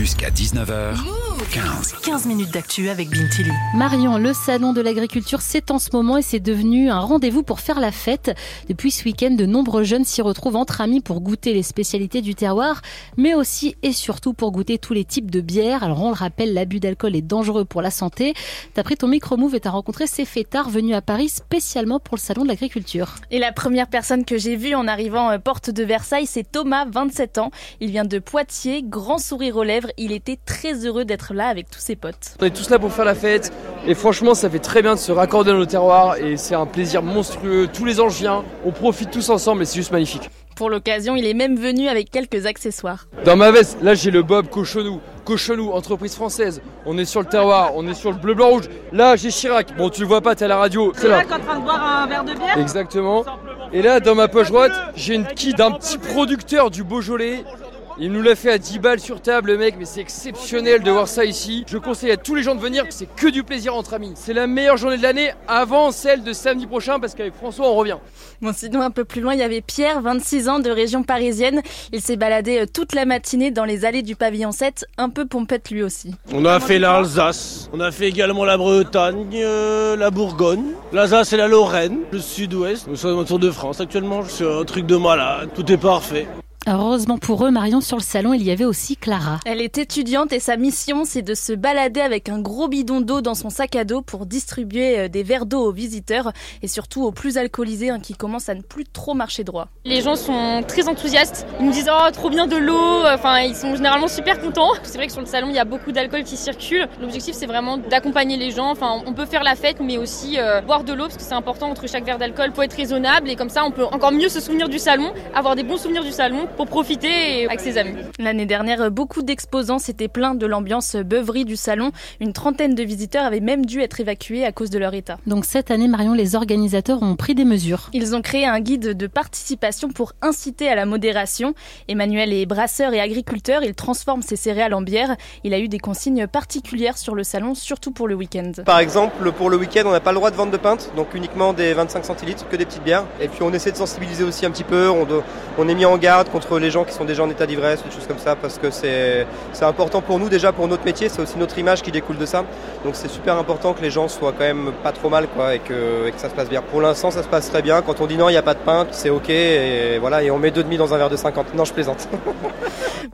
Jusqu'à 19h, 15. 15 minutes d'actu avec Bintili. Marion, le salon de l'agriculture, c'est en ce moment et c'est devenu un rendez-vous pour faire la fête. Depuis ce week-end, de nombreux jeunes s'y retrouvent entre amis pour goûter les spécialités du terroir, mais aussi et surtout pour goûter tous les types de bières. Alors on le rappelle, l'abus d'alcool est dangereux pour la santé. T'as pris ton micro-move et t'as rencontré ces fêtards venus à Paris spécialement pour le salon de l'agriculture. Et la première personne que j'ai vue en arrivant euh, porte de Versailles, c'est Thomas, 27 ans. Il vient de Poitiers, grand sourire aux lèvres. Il était très heureux d'être là avec tous ses potes. On est tous là pour faire la fête et franchement ça fait très bien de se raccorder dans nos terroirs et c'est un plaisir monstrueux. Tous les ans je viens, on profite tous ensemble et c'est juste magnifique. Pour l'occasion, il est même venu avec quelques accessoires. Dans ma veste, là j'ai le Bob Cochonou. Cochonou, entreprise française. On est sur le terroir, on est sur le bleu, blanc, rouge. Là j'ai Chirac. Bon tu le vois pas, t'es à la radio. C'est là. en train de boire un verre de bière Exactement. Et là dans ma poche droite, j'ai une quille d'un petit producteur du Beaujolais. Il nous l'a fait à 10 balles sur table, le mec, mais c'est exceptionnel de voir ça ici. Je conseille à tous les gens de venir, c'est que du plaisir entre amis. C'est la meilleure journée de l'année avant celle de samedi prochain parce qu'avec François, on revient. Bon, sinon, un peu plus loin, il y avait Pierre, 26 ans, de région parisienne. Il s'est baladé euh, toute la matinée dans les allées du pavillon 7, un peu pompette lui aussi. On a fait l'Alsace, on a fait également la Bretagne, euh, la Bourgogne, l'Alsace et la Lorraine, le sud-ouest. Nous sommes autour de France actuellement, c'est un truc de malade, tout est parfait. Heureusement pour eux, Marion, sur le salon, il y avait aussi Clara. Elle est étudiante et sa mission, c'est de se balader avec un gros bidon d'eau dans son sac à dos pour distribuer euh, des verres d'eau aux visiteurs et surtout aux plus alcoolisés hein, qui commencent à ne plus trop marcher droit. Les gens sont très enthousiastes. Ils nous disent oh trop bien de l'eau. Enfin, ils sont généralement super contents. C'est vrai que sur le salon, il y a beaucoup d'alcool qui circule. L'objectif, c'est vraiment d'accompagner les gens. Enfin, on peut faire la fête, mais aussi euh, boire de l'eau parce que c'est important entre chaque verre d'alcool pour être raisonnable et comme ça, on peut encore mieux se souvenir du salon, avoir des bons souvenirs du salon pour profiter avec ses amis. L'année dernière, beaucoup d'exposants s'étaient plaints de l'ambiance beuverie du salon. Une trentaine de visiteurs avaient même dû être évacués à cause de leur état. Donc cette année, Marion, les organisateurs ont pris des mesures. Ils ont créé un guide de participation pour inciter à la modération. Emmanuel est brasseur et agriculteur. Il transforme ses céréales en bière. Il a eu des consignes particulières sur le salon, surtout pour le week-end. Par exemple, pour le week-end, on n'a pas le droit de vendre de pinte, donc uniquement des 25 centilitres, que des petites bières. Et puis on essaie de sensibiliser aussi un petit peu. On, doit- on est mis en garde contre les gens qui sont déjà en état d'ivresse, des choses comme ça, parce que c'est important pour nous déjà, pour notre métier, c'est aussi notre image qui découle de ça. Donc c'est super important que les gens soient quand même pas trop mal quoi, et, que, et que ça se passe bien. Pour l'instant, ça se passe très bien. Quand on dit non, il n'y a pas de pinte, c'est ok, et voilà, et on met deux demi dans un verre de 50. Non, je plaisante.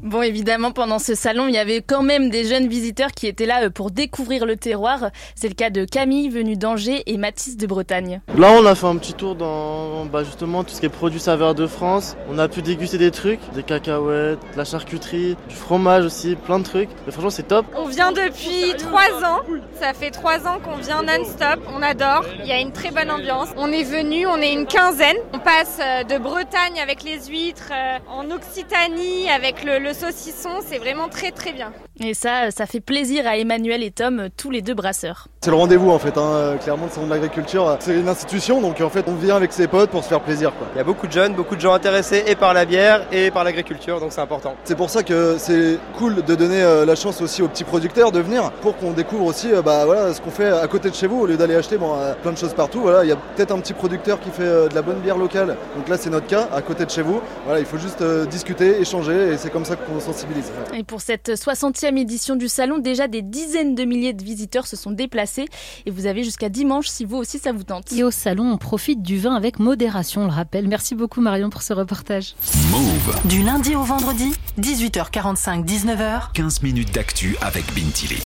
Bon, évidemment, pendant ce salon, il y avait quand même des jeunes visiteurs qui étaient là euh, pour découvrir le terroir. C'est le cas de Camille, venue d'Angers, et Mathis de Bretagne. Là, on a fait un petit tour dans bah, justement tout ce qui est produits saveurs de France. On a pu déguster des trucs, des cacahuètes, de la charcuterie, du fromage aussi, plein de trucs. Mais franchement, c'est top. On vient depuis trois ans. Ça fait trois ans qu'on vient non-stop. On adore. Il y a une très bonne ambiance. On est venu, on est une quinzaine. On passe euh, de Bretagne avec les huîtres, euh, en Occitanie avec le, le saucisson. C'est vraiment très très bien. Et ça, ça fait plaisir à Emmanuel et Tom, euh, tous les deux brasseurs. C'est le rendez-vous en fait, hein. Euh, clairement le salon de l'agriculture, c'est une institution donc en fait on vient avec ses potes pour se faire plaisir quoi. Il y a beaucoup de jeunes, beaucoup de gens intéressés et par la bière et par l'agriculture, donc c'est important. C'est pour ça que c'est cool de donner euh, la chance aussi aux petits producteurs de venir pour qu'on découvre aussi euh, bah, voilà, ce qu'on fait à côté de chez vous au lieu d'aller acheter bon, euh, plein de choses partout. Voilà, il y a peut-être un petit producteur qui fait euh, de la bonne bière locale, donc là c'est notre cas, à côté de chez vous. Voilà, il faut juste euh, discuter, échanger et c'est comme ça qu'on sensibilise. Et pour cette 60e édition du salon, déjà des dizaines de milliers de visiteurs se sont déplacés. Et vous avez jusqu'à dimanche si vous aussi ça vous tente. Et au salon, on profite du vin avec modération, on le rappelle. Merci beaucoup Marion pour ce reportage. Move. Du lundi au vendredi, 18h45, 19h. 15 minutes d'actu avec Bintili.